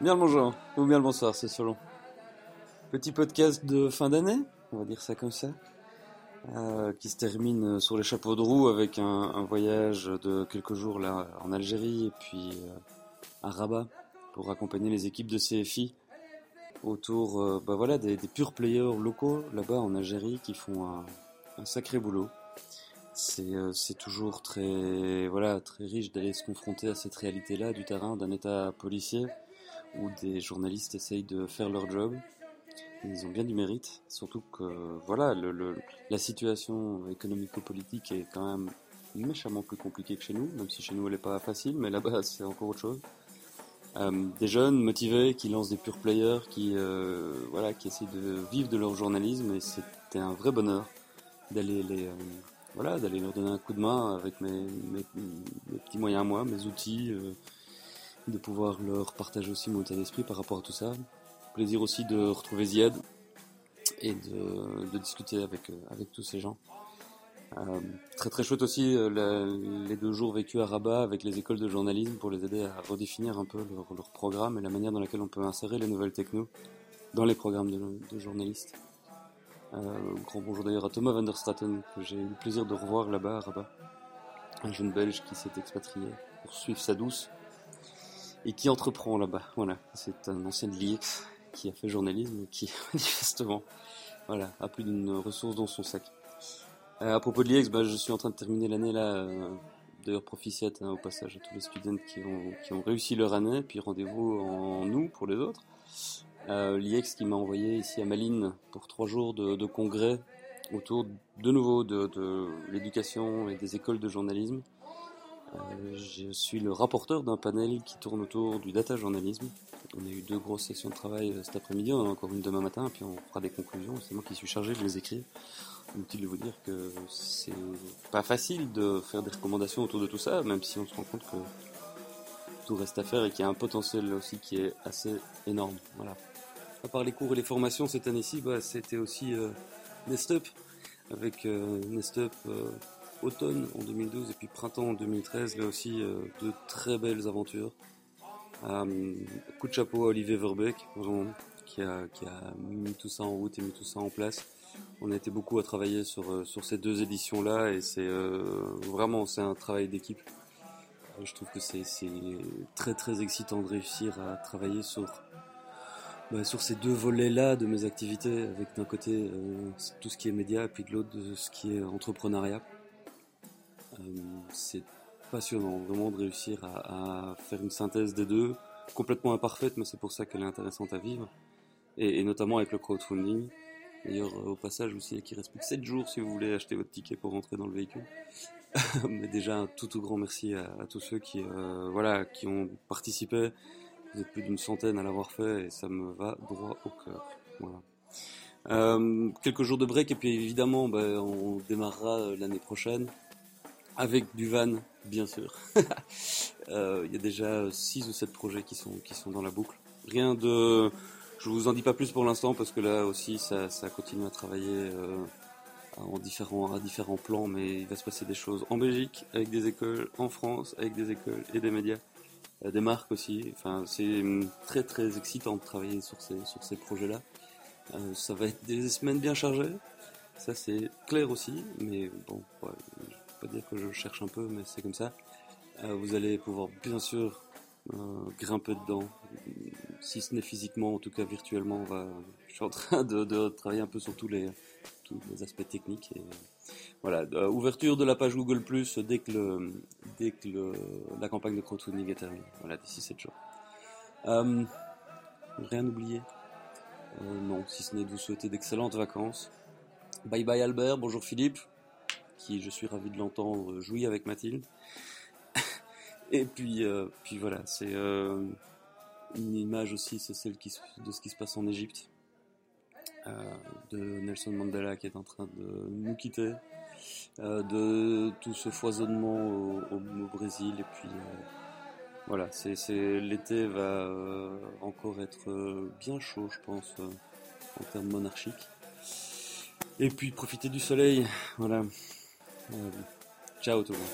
Bien le bonjour, ou bien le bonsoir, c'est selon. Petit podcast de fin d'année, on va dire ça comme ça, euh, qui se termine sur les chapeaux de roue avec un, voyage de quelques jours là en Algérie et puis euh, à Rabat pour accompagner les équipes de CFI autour euh, bah voilà, des, purs players locaux là-bas en Algérie qui font un, sacré boulot. C'est toujours très, voilà, très riche d'aller se confronter à cette réalité-là du terrain d'un État policier où des journalistes essayent de faire leur job. Ils ont bien du mérite, surtout que voilà, le, la situation économico-politique est quand même méchamment plus compliquée que chez nous, même si chez nous elle n'est pas facile, mais là-bas c'est encore autre chose. Euh, des jeunes motivés qui lancent des pure players, qui euh, voilà, qui essaient de vivre de leur journalisme, et c'était un vrai bonheur d'aller les euh, voilà, d'aller leur donner un coup de main avec mes, mes, mes petits moyens moi, mes outils de pouvoir leur partager aussi mon état d'esprit par rapport à tout ça. Plaisir aussi de retrouver Ziad et de, discuter avec, euh, avec tous ces gens. Euh, très très chouette aussi euh, les deux jours vécus à Rabat avec les écoles de journalisme pour les aider à redéfinir un peu leur, programme et la manière dans laquelle on peut insérer les nouvelles techno dans les programmes de, journalistes. grand bonjour d'ailleurs à Thomas van der Straten que j'ai eu le plaisir de revoir là-bas à Rabat, un jeune belge qui s'est expatrié pour suivre sa douce et qui entreprend là-bas. Voilà, c'est un ancien de l'IX qui a fait journalisme et qui manifestement voilà, a plus d'une ressource dans son sac. Euh, à propos de l'IX, bah, je suis en train de terminer l'année là. Euh, D'ailleurs, proficiate hein, au passage à tous les students qui ont, qui ont réussi leur année, puis rendez-vous en nous pour les autres. Euh, L'IEX qui m'a envoyé ici à Malines pour trois jours de, de congrès autour de nouveau de, de l'éducation et des écoles de journalisme. Euh, je suis le rapporteur d'un panel qui tourne autour du data journalisme. On a eu deux grosses sessions de travail euh, cet après-midi, on en a encore une demain matin, puis on fera des conclusions. C'est moi qui suis chargé de les écrire. Inutile de vous dire que c'est pas facile de faire des recommandations autour de tout ça, même si on se rend compte que tout reste à faire et qu'il y a un potentiel aussi qui est assez énorme. Voilà. À part les cours et les formations cette année-ci, bah, c'était aussi euh, Nestup, avec euh, Nestup automne en 2012 et puis printemps en 2013, là aussi euh, de très belles aventures. Euh, coup de chapeau à Olivier Verbeek, qui a, qui a mis tout ça en route et mis tout ça en place. On a été beaucoup à travailler sur, euh, sur ces deux éditions-là et c'est vraiment c'est un travail d'équipe. Je trouve que c'est très très excitant de réussir à travailler sur, bah, sur ces deux volets-là de mes activités, avec d'un côté tout ce qui est média et puis de l'autre ce qui est entrepreneuriat. Euh, c'est passionnant, vraiment de réussir à, faire une synthèse des deux, complètement imparfaite, mais c'est pour ça qu'elle est intéressante à vivre, et, notamment avec le crowdfunding. D'ailleurs, au passage aussi, il reste plus que 7 jours si vous voulez acheter votre ticket pour rentrer dans le véhicule. mais déjà, un tout, tout grand merci à, tous ceux qui, euh, voilà, qui ont participé. Vous êtes plus d'une centaine à l'avoir fait et ça me va droit au cœur. Voilà. Euh, quelques jours de break et puis évidemment, ben, on démarrera l'année prochaine avec du van, bien sûr. Euh, il y a déjà 6 ou 7 projets qui sont, qui sont dans la boucle. Rien de... Je vous en dis pas plus pour l'instant parce que là aussi ça, ça continue à travailler euh, en différents, à différents plans, mais il va se passer des choses en Belgique, avec des écoles, en France, avec des écoles et des médias, euh, des marques aussi. Enfin, c'est hum, très très excitant de travailler sur ces, sur ces projets-là. ça va être des semaines bien chargées, ça c'est clair aussi, mais bon, pas dire que je cherche un peu, mais c'est comme ça. Euh, vous allez pouvoir bien sûr euh, grimper dedans, si ce n'est physiquement, en tout cas virtuellement. je suis en train de, travailler un peu sur tous les, aspects techniques. Et, voilà, euh, ouverture de la page Google Plus dès que, la campagne de crowdfunding est terminée. Voilà, d'ici 7 jours. rien oublié? Non, si ce n'est de vous souhaiter d'excellentes vacances. Bye bye Albert, bonjour Philippe qui, je suis ravi de l'entendre, jouer avec Mathilde. Et puis, euh, puis voilà, c'est euh, une image aussi, c'est celle qui, de ce qui se passe en Égypte, euh, de Nelson Mandela qui est en train de nous quitter, de tout ce foisonnement au, Brésil, et puis voilà, c'est, l'été va encore être bien chaud, je pense, en termes monarchiques. Et puis profiter du soleil, voilà. Ciao tout le monde.